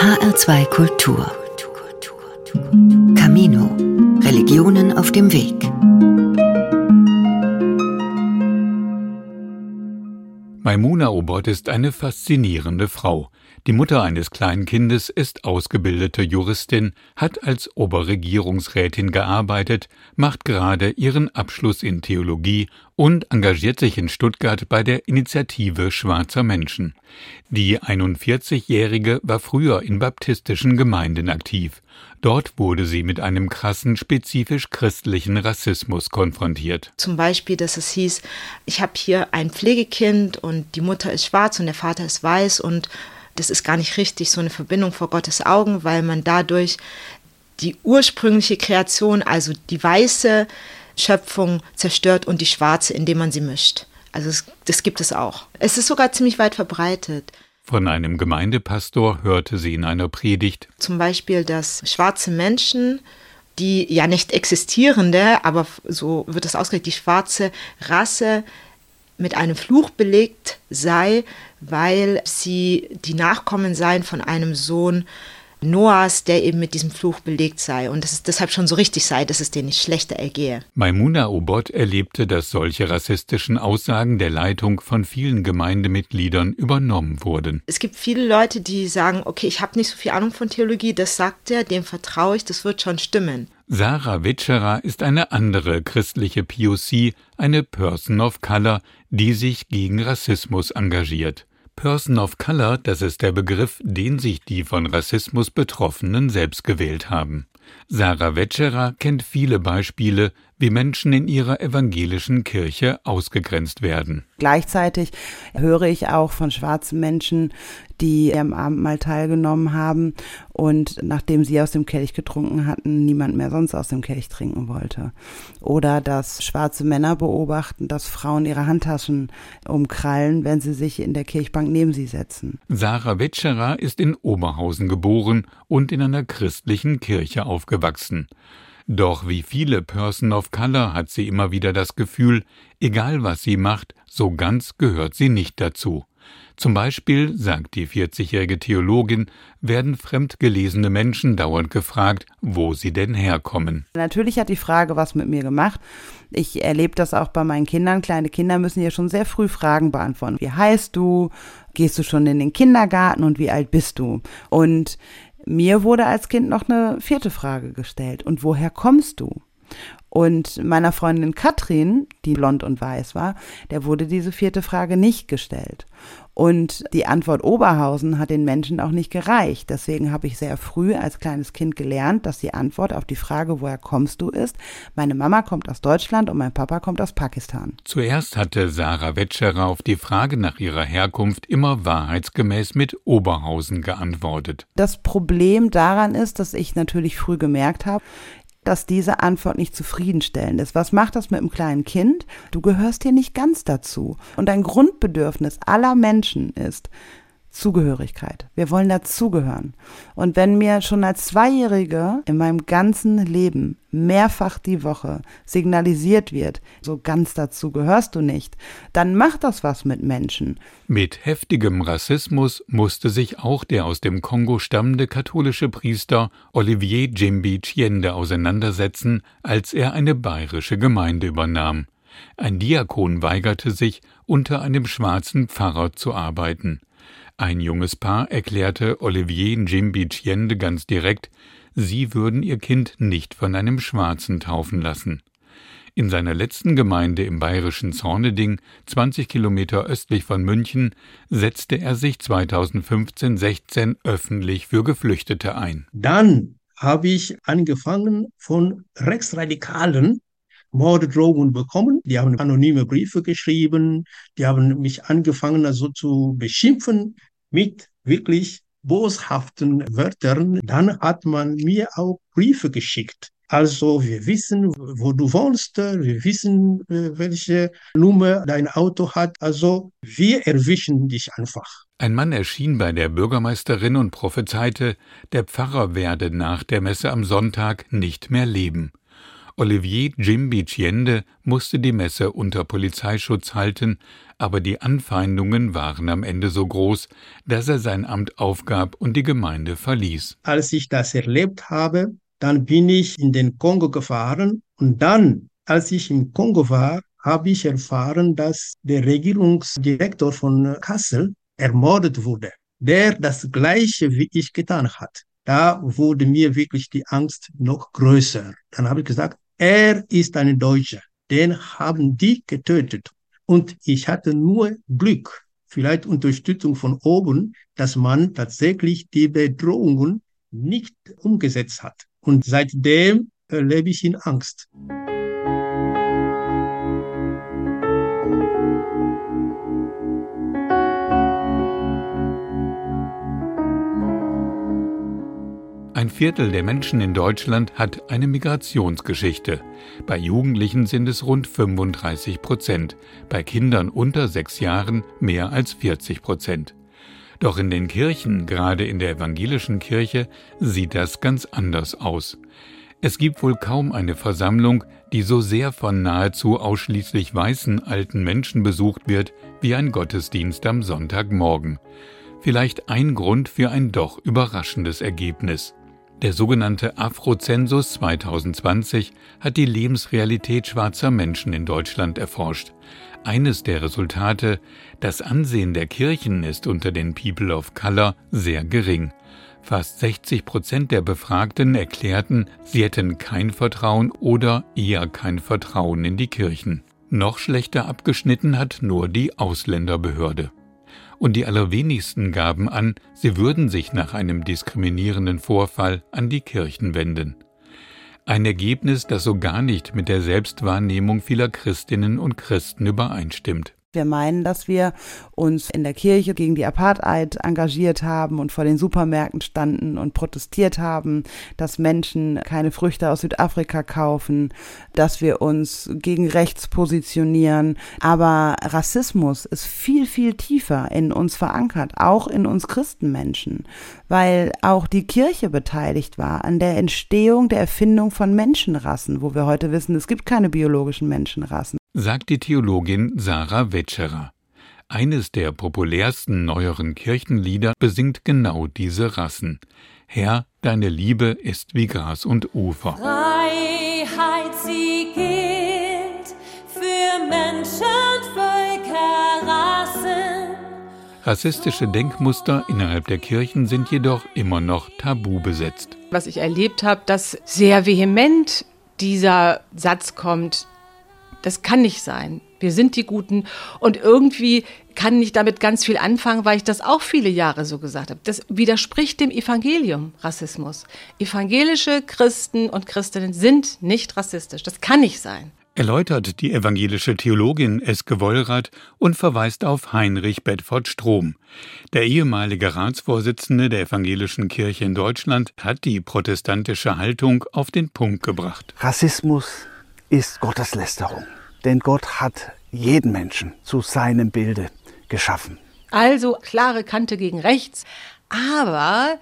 HR2 Kultur. Camino. Religionen auf dem Weg. Maimuna Obot ist eine faszinierende Frau. Die Mutter eines kleinen Kindes ist ausgebildete Juristin, hat als Oberregierungsrätin gearbeitet, macht gerade ihren Abschluss in Theologie und engagiert sich in Stuttgart bei der Initiative Schwarzer Menschen. Die 41-Jährige war früher in baptistischen Gemeinden aktiv. Dort wurde sie mit einem krassen, spezifisch christlichen Rassismus konfrontiert. Zum Beispiel, dass es hieß, ich habe hier ein Pflegekind und die Mutter ist schwarz und der Vater ist weiß und das ist gar nicht richtig, so eine Verbindung vor Gottes Augen, weil man dadurch die ursprüngliche Kreation, also die weiße Schöpfung zerstört und die schwarze, indem man sie mischt. Also das, das gibt es auch. Es ist sogar ziemlich weit verbreitet. Von einem Gemeindepastor hörte sie in einer Predigt. Zum Beispiel, dass schwarze Menschen, die ja nicht existierende, aber so wird es ausgelegt, die schwarze Rasse mit einem Fluch belegt sei, weil sie die Nachkommen seien von einem Sohn Noahs, der eben mit diesem Fluch belegt sei und dass es deshalb schon so richtig sei, dass es denen nicht schlechter ergehe. Maimuna Obot erlebte, dass solche rassistischen Aussagen der Leitung von vielen Gemeindemitgliedern übernommen wurden. Es gibt viele Leute, die sagen, okay, ich habe nicht so viel Ahnung von Theologie, das sagt er, dem vertraue ich, das wird schon stimmen. Sarah Witscherer ist eine andere christliche POC, eine Person of Color, die sich gegen Rassismus engagiert. Person of Color, das ist der Begriff, den sich die von Rassismus Betroffenen selbst gewählt haben. Sarah Wetscherer kennt viele Beispiele, wie Menschen in ihrer evangelischen Kirche ausgegrenzt werden. Gleichzeitig höre ich auch von schwarzen Menschen, die am Abendmahl teilgenommen haben und nachdem sie aus dem Kelch getrunken hatten, niemand mehr sonst aus dem Kelch trinken wollte. Oder dass schwarze Männer beobachten, dass Frauen ihre Handtaschen umkrallen, wenn sie sich in der Kirchbank neben sie setzen. Sarah Wetscherer ist in Oberhausen geboren und in einer christlichen Kirche aufgewachsen. Doch wie viele Person of Color hat sie immer wieder das Gefühl, egal was sie macht, so ganz gehört sie nicht dazu. Zum Beispiel, sagt die 40-jährige Theologin, werden fremdgelesene Menschen dauernd gefragt, wo sie denn herkommen. Natürlich hat die Frage was mit mir gemacht. Ich erlebe das auch bei meinen Kindern. Kleine Kinder müssen ja schon sehr früh Fragen beantworten. Wie heißt du? Gehst du schon in den Kindergarten und wie alt bist du? Und mir wurde als Kind noch eine vierte Frage gestellt. Und woher kommst du? Und meiner Freundin Katrin, die blond und weiß war, der wurde diese vierte Frage nicht gestellt. Und die Antwort Oberhausen hat den Menschen auch nicht gereicht. Deswegen habe ich sehr früh als kleines Kind gelernt, dass die Antwort auf die Frage, woher kommst du, ist, meine Mama kommt aus Deutschland und mein Papa kommt aus Pakistan. Zuerst hatte Sarah Wetscherer auf die Frage nach ihrer Herkunft immer wahrheitsgemäß mit Oberhausen geantwortet. Das Problem daran ist, dass ich natürlich früh gemerkt habe, dass diese Antwort nicht zufriedenstellend ist. Was macht das mit einem kleinen Kind? Du gehörst hier nicht ganz dazu. Und ein Grundbedürfnis aller Menschen ist, Zugehörigkeit. Wir wollen dazugehören. Und wenn mir schon als Zweijährige in meinem ganzen Leben mehrfach die Woche signalisiert wird, so ganz dazu gehörst du nicht, dann macht das was mit Menschen. Mit heftigem Rassismus musste sich auch der aus dem Kongo stammende katholische Priester Olivier Jimbi Chiende auseinandersetzen, als er eine bayerische Gemeinde übernahm. Ein Diakon weigerte sich, unter einem schwarzen Pfarrer zu arbeiten. Ein junges Paar erklärte Olivier Njimbi Chiende ganz direkt, sie würden ihr Kind nicht von einem Schwarzen taufen lassen. In seiner letzten Gemeinde im bayerischen Zorneding, 20 Kilometer östlich von München, setzte er sich 2015-16 öffentlich für Geflüchtete ein. Dann habe ich angefangen von Rechtsradikalen Morddrohungen bekommen. Die haben anonyme Briefe geschrieben. Die haben mich angefangen, also zu beschimpfen mit wirklich boshaften Wörtern. Dann hat man mir auch Briefe geschickt. Also wir wissen, wo du wohnst, wir wissen, äh, welche Nummer dein Auto hat. Also wir erwischen dich einfach. Ein Mann erschien bei der Bürgermeisterin und prophezeite, der Pfarrer werde nach der Messe am Sonntag nicht mehr leben. Olivier Jimbi Chiende musste die Messe unter Polizeischutz halten, aber die Anfeindungen waren am Ende so groß, dass er sein Amt aufgab und die Gemeinde verließ. Als ich das erlebt habe, dann bin ich in den Kongo gefahren und dann, als ich im Kongo war, habe ich erfahren, dass der Regierungsdirektor von Kassel ermordet wurde, der das gleiche wie ich getan hat. Da wurde mir wirklich die Angst noch größer. Dann habe ich gesagt, er ist ein Deutscher. Den haben die getötet. Und ich hatte nur Glück, vielleicht Unterstützung von oben, dass man tatsächlich die Bedrohungen nicht umgesetzt hat. Und seitdem lebe ich in Angst. Ein Viertel der Menschen in Deutschland hat eine Migrationsgeschichte. Bei Jugendlichen sind es rund 35 Prozent, bei Kindern unter sechs Jahren mehr als 40 Prozent. Doch in den Kirchen, gerade in der evangelischen Kirche, sieht das ganz anders aus. Es gibt wohl kaum eine Versammlung, die so sehr von nahezu ausschließlich weißen alten Menschen besucht wird wie ein Gottesdienst am Sonntagmorgen. Vielleicht ein Grund für ein doch überraschendes Ergebnis. Der sogenannte Afrozensus 2020 hat die Lebensrealität schwarzer Menschen in Deutschland erforscht. Eines der Resultate, das Ansehen der Kirchen ist unter den People of Color sehr gering. Fast 60 Prozent der Befragten erklärten, sie hätten kein Vertrauen oder eher kein Vertrauen in die Kirchen. Noch schlechter abgeschnitten hat nur die Ausländerbehörde und die allerwenigsten gaben an, sie würden sich nach einem diskriminierenden Vorfall an die Kirchen wenden. Ein Ergebnis, das so gar nicht mit der Selbstwahrnehmung vieler Christinnen und Christen übereinstimmt. Wir meinen, dass wir uns in der Kirche gegen die Apartheid engagiert haben und vor den Supermärkten standen und protestiert haben, dass Menschen keine Früchte aus Südafrika kaufen, dass wir uns gegen rechts positionieren. Aber Rassismus ist viel, viel tiefer in uns verankert, auch in uns Christenmenschen, weil auch die Kirche beteiligt war an der Entstehung der Erfindung von Menschenrassen, wo wir heute wissen, es gibt keine biologischen Menschenrassen sagt die Theologin Sarah Wetscherer. Eines der populärsten neueren Kirchenlieder besingt genau diese Rassen. Herr, deine Liebe ist wie Gras und Ufer. Freiheit, sie gilt für Menschen, Völker, Rassen. Rassistische Denkmuster innerhalb der Kirchen sind jedoch immer noch tabu besetzt. Was ich erlebt habe, dass sehr vehement dieser Satz kommt, das kann nicht sein. Wir sind die Guten. Und irgendwie kann ich damit ganz viel anfangen, weil ich das auch viele Jahre so gesagt habe. Das widerspricht dem Evangelium, Rassismus. Evangelische Christen und Christinnen sind nicht rassistisch. Das kann nicht sein. Erläutert die evangelische Theologin Eske Wollrath und verweist auf Heinrich Bedford Strom. Der ehemalige Ratsvorsitzende der evangelischen Kirche in Deutschland hat die protestantische Haltung auf den Punkt gebracht. Rassismus ist Gotteslästerung. Denn Gott hat jeden Menschen zu seinem Bilde geschaffen. Also klare Kante gegen rechts. Aber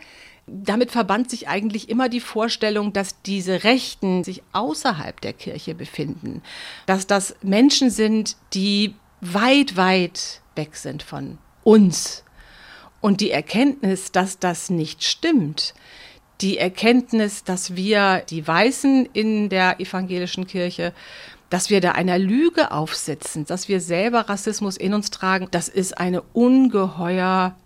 damit verband sich eigentlich immer die Vorstellung, dass diese Rechten sich außerhalb der Kirche befinden. Dass das Menschen sind, die weit, weit weg sind von uns. Und die Erkenntnis, dass das nicht stimmt, die Erkenntnis, dass wir die Weißen in der evangelischen Kirche, dass wir da einer Lüge aufsitzen, dass wir selber Rassismus in uns tragen, das ist eine ungeheuer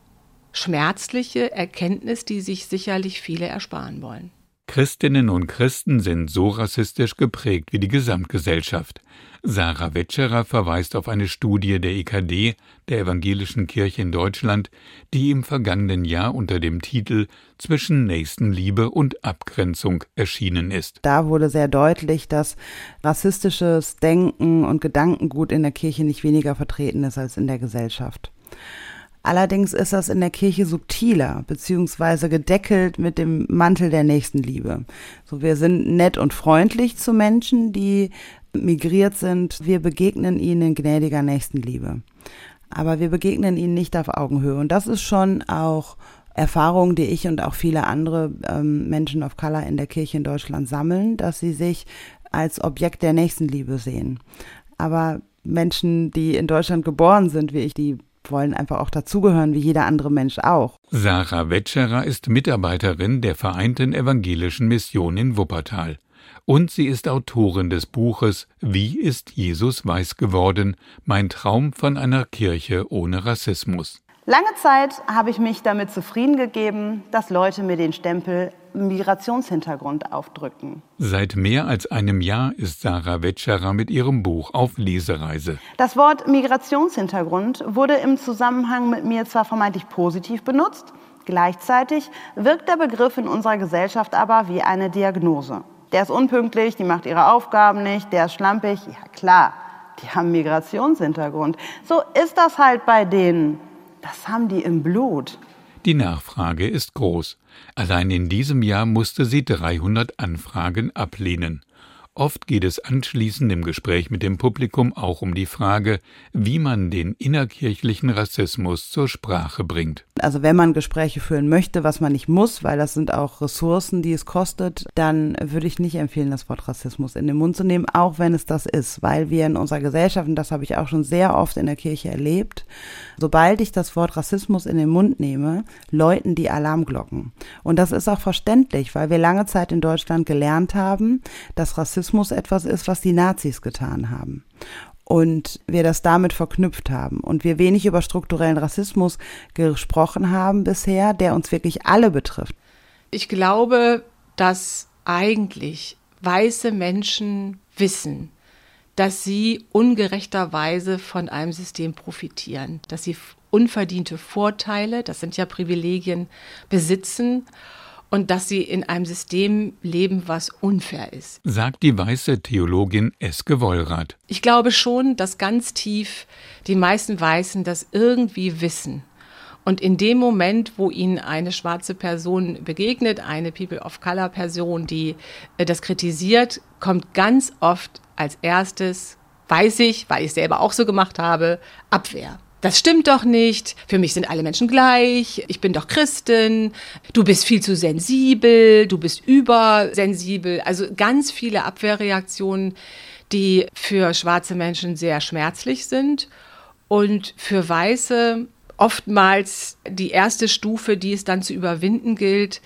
schmerzliche Erkenntnis, die sich sicherlich viele ersparen wollen. Christinnen und Christen sind so rassistisch geprägt wie die Gesamtgesellschaft. Sarah Wetscherer verweist auf eine Studie der EKD, der Evangelischen Kirche in Deutschland, die im vergangenen Jahr unter dem Titel Zwischen Nächstenliebe und Abgrenzung erschienen ist. Da wurde sehr deutlich, dass rassistisches Denken und Gedankengut in der Kirche nicht weniger vertreten ist als in der Gesellschaft. Allerdings ist das in der Kirche subtiler, beziehungsweise gedeckelt mit dem Mantel der Nächstenliebe. So, wir sind nett und freundlich zu Menschen, die migriert sind. Wir begegnen ihnen in gnädiger Nächstenliebe. Aber wir begegnen ihnen nicht auf Augenhöhe. Und das ist schon auch Erfahrung, die ich und auch viele andere ähm, Menschen of Color in der Kirche in Deutschland sammeln, dass sie sich als Objekt der Nächstenliebe sehen. Aber Menschen, die in Deutschland geboren sind, wie ich, die wollen einfach auch dazugehören, wie jeder andere Mensch auch. Sarah Wetscherer ist Mitarbeiterin der Vereinten Evangelischen Mission in Wuppertal. Und sie ist Autorin des Buches Wie ist Jesus weiß geworden? Mein Traum von einer Kirche ohne Rassismus. Lange Zeit habe ich mich damit zufrieden gegeben, dass Leute mir den Stempel Migrationshintergrund aufdrücken. Seit mehr als einem Jahr ist Sarah Wetscherer mit ihrem Buch auf Lesereise. Das Wort Migrationshintergrund wurde im Zusammenhang mit mir zwar vermeintlich positiv benutzt, gleichzeitig wirkt der Begriff in unserer Gesellschaft aber wie eine Diagnose. Der ist unpünktlich, die macht ihre Aufgaben nicht, der ist schlampig. Ja klar, die haben Migrationshintergrund. So ist das halt bei denen. Das haben die im Blut. Die Nachfrage ist groß. Allein in diesem Jahr musste sie 300 Anfragen ablehnen. Oft geht es anschließend im Gespräch mit dem Publikum auch um die Frage, wie man den innerkirchlichen Rassismus zur Sprache bringt. Also wenn man Gespräche führen möchte, was man nicht muss, weil das sind auch Ressourcen, die es kostet, dann würde ich nicht empfehlen, das Wort Rassismus in den Mund zu nehmen, auch wenn es das ist, weil wir in unserer Gesellschaft, und das habe ich auch schon sehr oft in der Kirche erlebt, sobald ich das Wort Rassismus in den Mund nehme, läuten die Alarmglocken. Und das ist auch verständlich, weil wir lange Zeit in Deutschland gelernt haben, dass Rassismus etwas ist, was die Nazis getan haben. Und wir das damit verknüpft haben. Und wir wenig über strukturellen Rassismus gesprochen haben bisher, der uns wirklich alle betrifft. Ich glaube, dass eigentlich weiße Menschen wissen, dass sie ungerechterweise von einem System profitieren, dass sie unverdiente Vorteile, das sind ja Privilegien, besitzen und dass sie in einem System leben, was unfair ist. Sagt die weiße Theologin Eske Wollrath. Ich glaube schon, dass ganz tief die meisten Weißen das irgendwie wissen. Und in dem Moment, wo ihnen eine schwarze Person begegnet, eine People of Color Person, die äh, das kritisiert, kommt ganz oft als erstes, weiß ich, weil ich es selber auch so gemacht habe, Abwehr das stimmt doch nicht, für mich sind alle Menschen gleich, ich bin doch Christin, du bist viel zu sensibel, du bist übersensibel. Also ganz viele Abwehrreaktionen, die für schwarze Menschen sehr schmerzlich sind und für Weiße oftmals die erste Stufe, die es dann zu überwinden gilt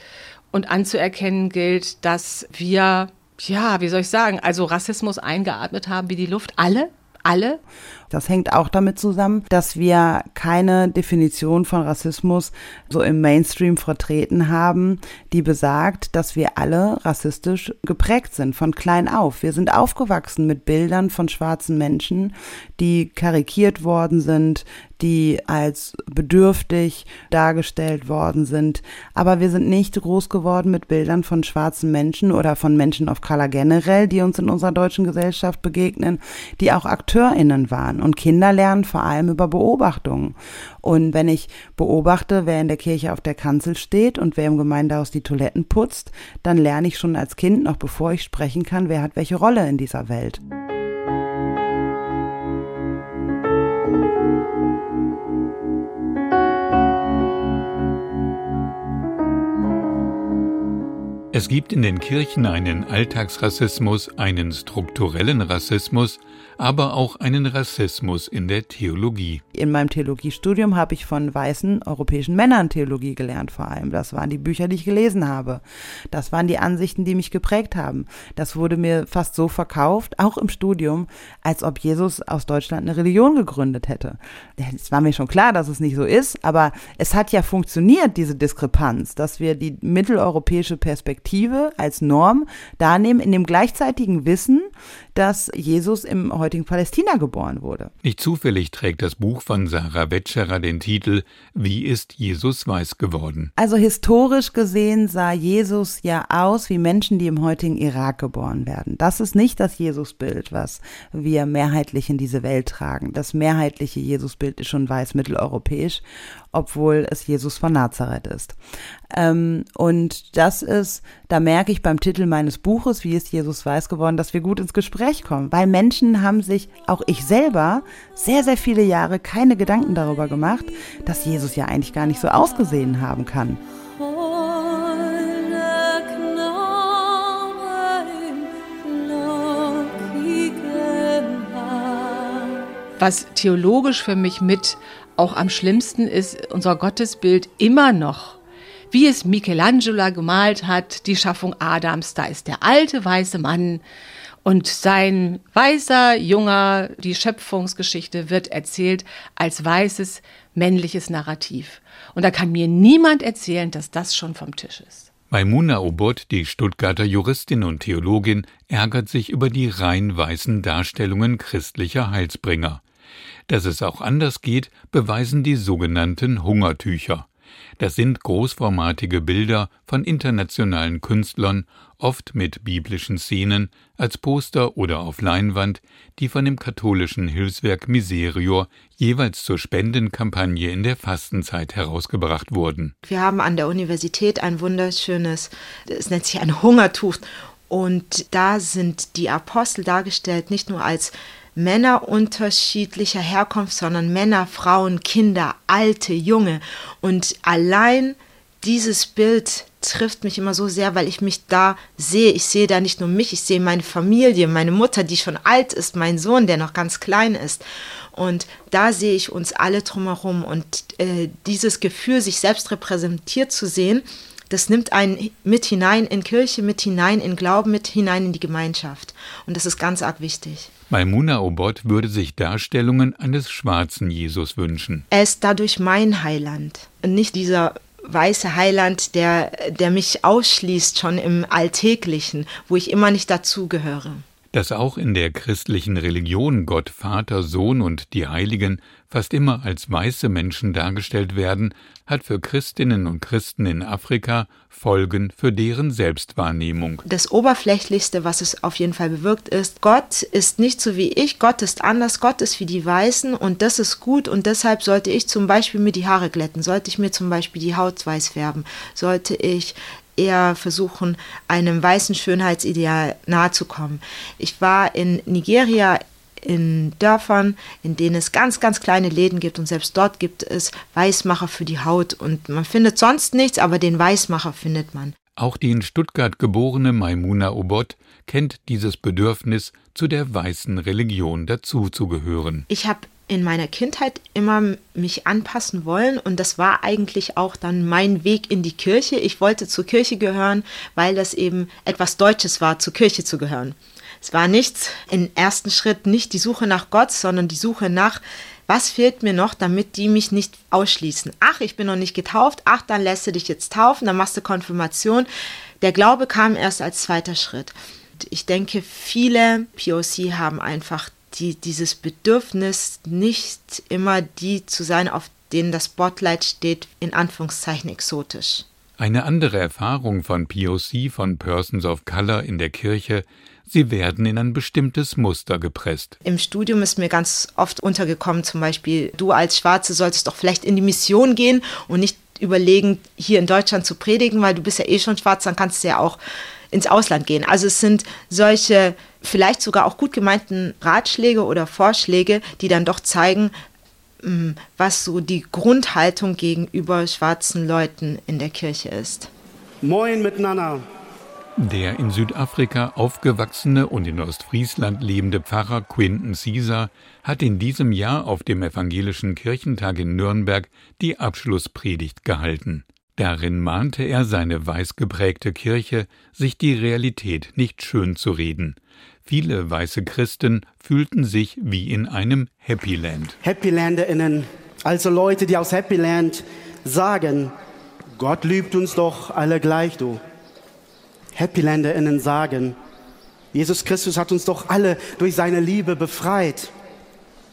und anzuerkennen gilt, dass wir, ja, wie soll ich sagen, also Rassismus eingeatmet haben wie die Luft, alle, alle. Das hängt auch damit zusammen, dass wir keine Definition von Rassismus so im Mainstream vertreten haben, die besagt, dass wir alle rassistisch geprägt sind von klein auf. Wir sind aufgewachsen mit Bildern von schwarzen Menschen, die karikiert worden sind, die als bedürftig dargestellt worden sind. Aber wir sind nicht groß geworden mit Bildern von schwarzen Menschen oder von Menschen of Color generell, die uns in unserer deutschen Gesellschaft begegnen, die auch AkteurInnen waren lernen. Und Kinder lernen vor allem über Beobachtungen. Und wenn ich beobachte, wer in der Kirche auf der Kanzel steht und wer im Gemeindehaus die Toiletten putzt, dann lerne ich schon als Kind, noch bevor ich sprechen kann, wer hat welche Rolle in dieser Welt. Es gibt in den Kirchen einen Alltagsrassismus, einen strukturellen Rassismus, aber auch einen Rassismus in der Theologie. In meinem Theologiestudium habe ich von weißen europäischen Männern Theologie gelernt vor allem. Das waren die Bücher, die ich gelesen habe. Das waren die Ansichten, die mich geprägt haben. Das wurde mir fast so verkauft, auch im Studium, als ob Jesus aus Deutschland eine Religion gegründet hätte. Es war mir schon klar, dass es nicht so ist, aber es hat ja funktioniert, diese Diskrepanz, dass wir die mitteleuropäische Perspektive als Norm darnehmen, in dem gleichzeitigen Wissen, dass Jesus im heutigen Palästina geboren wurde. Nicht zufällig trägt das Buch von Sarah Wetscherer den Titel Wie ist Jesus weiß geworden? Also historisch gesehen sah Jesus ja aus wie Menschen, die im heutigen Irak geboren werden. Das ist nicht das Jesusbild, was wir mehrheitlich in diese Welt tragen. Das mehrheitliche Jesusbild ist schon weiß mitteleuropäisch obwohl es Jesus von Nazareth ist. Ähm, und das ist, da merke ich beim Titel meines Buches, wie ist Jesus weiß geworden, dass wir gut ins Gespräch kommen, weil Menschen haben sich, auch ich selber, sehr, sehr viele Jahre keine Gedanken darüber gemacht, dass Jesus ja eigentlich gar nicht so ausgesehen haben kann. was theologisch für mich mit auch am schlimmsten ist, unser Gottesbild immer noch, wie es Michelangelo gemalt hat, die Schaffung Adams. Da ist der alte weiße Mann und sein weißer Junger, die Schöpfungsgeschichte wird erzählt als weißes männliches Narrativ. Und da kann mir niemand erzählen, dass das schon vom Tisch ist. Maimuna Obot, die Stuttgarter Juristin und Theologin, ärgert sich über die rein weißen Darstellungen christlicher Heilsbringer. Dass es auch anders geht, beweisen die sogenannten Hungertücher. Das sind großformatige Bilder von internationalen Künstlern, oft mit biblischen Szenen, als Poster oder auf Leinwand, die von dem katholischen Hilfswerk Miserior jeweils zur Spendenkampagne in der Fastenzeit herausgebracht wurden. Wir haben an der Universität ein wunderschönes, es nennt sich ein Hungertuch, und da sind die Apostel dargestellt nicht nur als Männer unterschiedlicher Herkunft, sondern Männer, Frauen, Kinder, Alte, Junge. Und allein dieses Bild trifft mich immer so sehr, weil ich mich da sehe. Ich sehe da nicht nur mich, ich sehe meine Familie, meine Mutter, die schon alt ist, mein Sohn, der noch ganz klein ist. Und da sehe ich uns alle drumherum. Und äh, dieses Gefühl, sich selbst repräsentiert zu sehen, das nimmt einen mit hinein in Kirche, mit hinein in Glauben, mit hinein in die Gemeinschaft. Und das ist ganz arg wichtig. Maimuna Obot würde sich Darstellungen eines schwarzen Jesus wünschen. Er ist dadurch mein Heiland und nicht dieser weiße Heiland, der, der mich ausschließt schon im Alltäglichen, wo ich immer nicht dazugehöre. Dass auch in der christlichen Religion Gott Vater, Sohn und die Heiligen fast immer als weiße Menschen dargestellt werden, hat für Christinnen und Christen in Afrika Folgen für deren Selbstwahrnehmung. Das Oberflächlichste, was es auf jeden Fall bewirkt, ist, Gott ist nicht so wie ich, Gott ist anders, Gott ist wie die Weißen. Und das ist gut. Und deshalb sollte ich zum Beispiel mir die Haare glätten, sollte ich mir zum Beispiel die Haut weiß färben, sollte ich eher versuchen, einem weißen Schönheitsideal nahezukommen. Ich war in Nigeria in Dörfern, in denen es ganz, ganz kleine Läden gibt und selbst dort gibt es Weißmacher für die Haut und man findet sonst nichts, aber den Weißmacher findet man. Auch die in Stuttgart geborene Maimuna Obot kennt dieses Bedürfnis, zu der weißen Religion dazuzugehören. Ich habe in meiner Kindheit immer mich anpassen wollen und das war eigentlich auch dann mein Weg in die Kirche. Ich wollte zur Kirche gehören, weil das eben etwas Deutsches war, zur Kirche zu gehören. Es war nichts, im ersten Schritt nicht die Suche nach Gott, sondern die Suche nach, was fehlt mir noch, damit die mich nicht ausschließen. Ach, ich bin noch nicht getauft, ach, dann lässt du dich jetzt taufen, dann machst du Konfirmation. Der Glaube kam erst als zweiter Schritt. Ich denke, viele POC haben einfach die, dieses Bedürfnis, nicht immer die zu sein, auf denen das Spotlight steht, in Anführungszeichen exotisch. Eine andere Erfahrung von POC, von Persons of Color in der Kirche, sie werden in ein bestimmtes Muster gepresst. Im Studium ist mir ganz oft untergekommen, zum Beispiel, du als Schwarze solltest doch vielleicht in die Mission gehen und nicht überlegen, hier in Deutschland zu predigen, weil du bist ja eh schon schwarz, dann kannst du ja auch ins Ausland gehen. Also es sind solche vielleicht sogar auch gut gemeinten Ratschläge oder Vorschläge, die dann doch zeigen, mm, was so die Grundhaltung gegenüber schwarzen Leuten in der Kirche ist. Moin miteinander. Der in Südafrika aufgewachsene und in Ostfriesland lebende Pfarrer Quinton Caesar hat in diesem Jahr auf dem Evangelischen Kirchentag in Nürnberg die Abschlusspredigt gehalten. Darin mahnte er seine weiß geprägte Kirche, sich die Realität nicht schön zu reden. Viele weiße Christen fühlten sich wie in einem Happy Land. Happy Landerinnen, also Leute, die aus Happy Land sagen, Gott liebt uns doch alle gleich, du. Happy Landerinnen sagen, Jesus Christus hat uns doch alle durch seine Liebe befreit.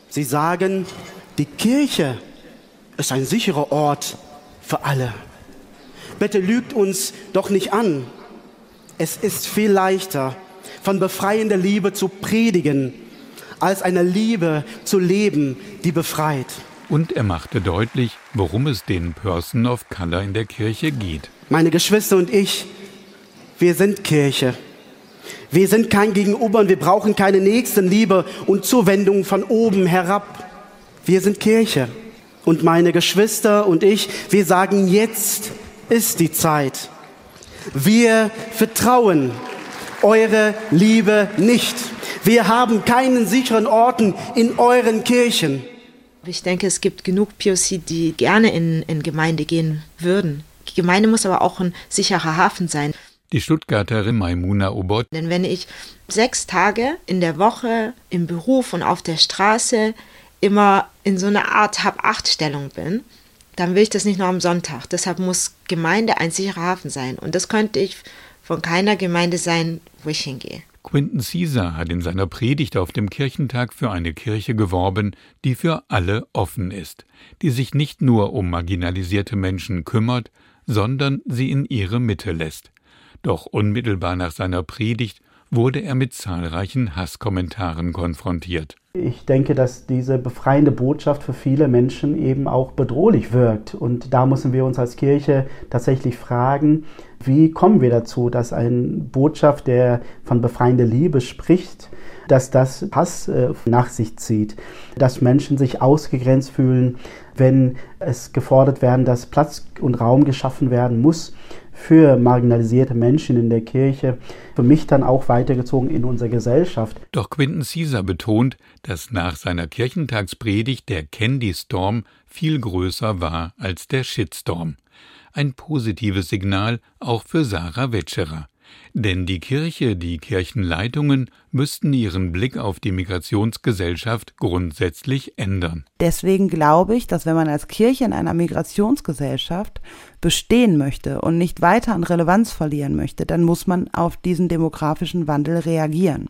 Sie sagen, die Kirche ist ein sicherer Ort für alle. Bitte lügt uns doch nicht an. Es ist viel leichter, von befreiender Liebe zu predigen, als eine Liebe zu leben, die befreit. Und er machte deutlich, worum es den Person of Color in der Kirche geht. Meine Geschwister und ich, wir sind Kirche. Wir sind kein Gegenüber und wir brauchen keine Nächstenliebe und Zuwendung von oben herab. Wir sind Kirche. Und meine Geschwister und ich, wir sagen jetzt ist die Zeit. Wir vertrauen eure Liebe nicht. Wir haben keinen sicheren Orten in euren Kirchen. Ich denke, es gibt genug POC, die gerne in, in Gemeinde gehen würden. Die Gemeinde muss aber auch ein sicherer Hafen sein. Die Stuttgarterin Maimuna Obot. Denn wenn ich sechs Tage in der Woche im Beruf und auf der Straße immer in so einer Art Hab-Acht-Stellung bin, dann will ich das nicht nur am Sonntag. Deshalb muss Gemeinde ein sicherer Hafen sein. Und das könnte ich von keiner Gemeinde sein, wo ich hingehe. Quinton Caesar hat in seiner Predigt auf dem Kirchentag für eine Kirche geworben, die für alle offen ist, die sich nicht nur um marginalisierte Menschen kümmert, sondern sie in ihre Mitte lässt. Doch unmittelbar nach seiner Predigt wurde er mit zahlreichen Hasskommentaren konfrontiert. Ich denke, dass diese befreiende Botschaft für viele Menschen eben auch bedrohlich wirkt. Und da müssen wir uns als Kirche tatsächlich fragen, wie kommen wir dazu, dass eine Botschaft, der von befreiender Liebe spricht, dass das Hass äh, nach sich zieht, dass Menschen sich ausgegrenzt fühlen, wenn es gefordert werden, dass Platz und Raum geschaffen werden muss für marginalisierte Menschen in der Kirche, für mich dann auch weitergezogen in unserer Gesellschaft. Doch Quinton Caesar betont, dass nach seiner Kirchentagspredigt der Candy Storm viel größer war als der Shitstorm. Ein positives Signal auch für Sarah Wetscherer. Denn die Kirche, die Kirchenleitungen müssten ihren Blick auf die Migrationsgesellschaft grundsätzlich ändern. Deswegen glaube ich, dass wenn man als Kirche in einer Migrationsgesellschaft bestehen möchte und nicht weiter an Relevanz verlieren möchte, dann muss man auf diesen demografischen Wandel reagieren.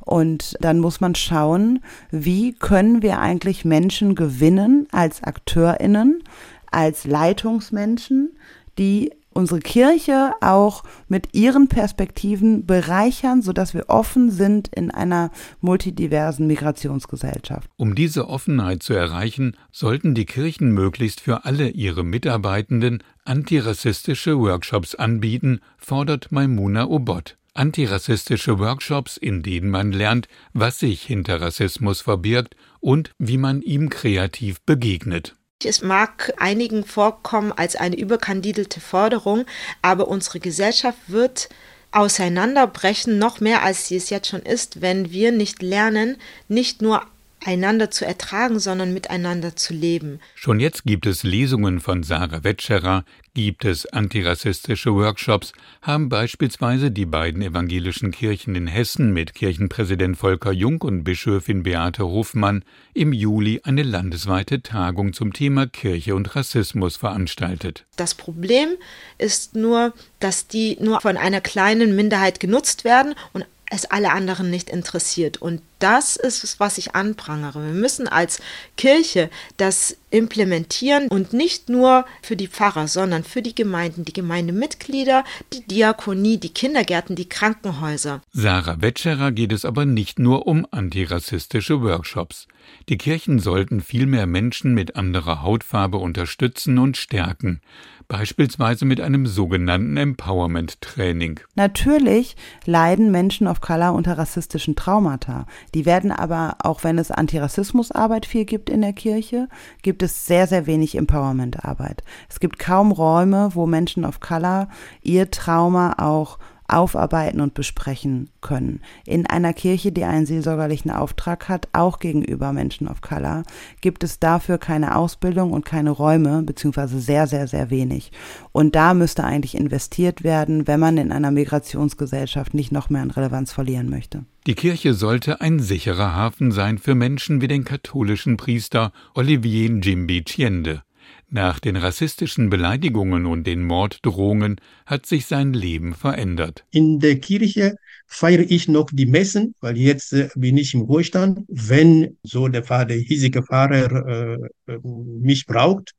Und dann muss man schauen, wie können wir eigentlich Menschen gewinnen als Akteurinnen, als Leitungsmenschen, die unsere Kirche auch mit ihren Perspektiven bereichern, sodass wir offen sind in einer multidiversen Migrationsgesellschaft. Um diese Offenheit zu erreichen, sollten die Kirchen möglichst für alle ihre Mitarbeitenden antirassistische Workshops anbieten, fordert Maimuna Obot. Antirassistische Workshops, in denen man lernt, was sich hinter Rassismus verbirgt und wie man ihm kreativ begegnet. Es mag einigen vorkommen als eine überkandidelte Forderung, aber unsere Gesellschaft wird auseinanderbrechen, noch mehr als sie es jetzt schon ist, wenn wir nicht lernen, nicht nur einander zu ertragen, sondern miteinander zu leben. Schon jetzt gibt es Lesungen von Sarah Wetscherer, gibt es antirassistische Workshops, haben beispielsweise die beiden evangelischen Kirchen in Hessen mit Kirchenpräsident Volker Jung und Bischöfin Beate Hofmann im Juli eine landesweite Tagung zum Thema Kirche und Rassismus veranstaltet. Das Problem ist nur, dass die nur von einer kleinen Minderheit genutzt werden und es alle anderen nicht interessiert. Und das ist es, was ich anprangere. Wir müssen als Kirche das implementieren und nicht nur für die Pfarrer, sondern für die Gemeinden, die Gemeindemitglieder, die Diakonie, die Kindergärten, die Krankenhäuser. Sarah Wetscherer geht es aber nicht nur um antirassistische Workshops. Die Kirchen sollten vielmehr Menschen mit anderer Hautfarbe unterstützen und stärken beispielsweise mit einem sogenannten Empowerment-Training. Natürlich leiden Menschen of Color unter rassistischen Traumata. Die werden aber, auch wenn es Antirassismusarbeit viel gibt in der Kirche, gibt es sehr, sehr wenig Empowerment-Arbeit. Es gibt kaum Räume, wo Menschen of Color ihr Trauma auch aufarbeiten und besprechen können. In einer Kirche, die einen seelsorgerlichen Auftrag hat, auch gegenüber Menschen of Color, gibt es dafür keine Ausbildung und keine Räume, beziehungsweise sehr, sehr, sehr wenig. Und da müsste eigentlich investiert werden, wenn man in einer Migrationsgesellschaft nicht noch mehr an Relevanz verlieren möchte. Die Kirche sollte ein sicherer Hafen sein für Menschen wie den katholischen Priester Olivier Njimbi Chiende. Nach den rassistischen Beleidigungen und den Morddrohungen hat sich sein Leben verändert. In der Kirche feiere ich noch die Messen, weil jetzt äh, bin ich im Ruhestand. Wenn so der Pfarrer, der hiesige Pfarrer äh, äh, mich braucht,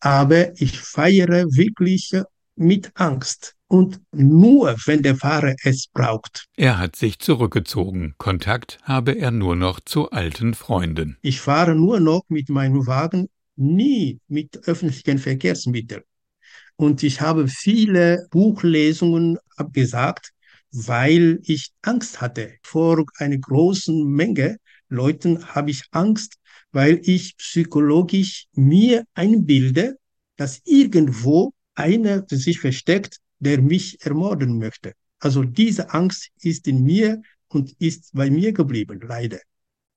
aber ich feiere wirklich mit Angst und nur, wenn der Fahrer es braucht. Er hat sich zurückgezogen. Kontakt habe er nur noch zu alten Freunden. Ich fahre nur noch mit meinem Wagen nie mit öffentlichen Verkehrsmitteln. Und ich habe viele Buchlesungen abgesagt, weil ich Angst hatte. Vor einer großen Menge Leuten habe ich Angst, weil ich psychologisch mir einbilde, dass irgendwo einer sich versteckt, der mich ermorden möchte. Also diese Angst ist in mir und ist bei mir geblieben, leider.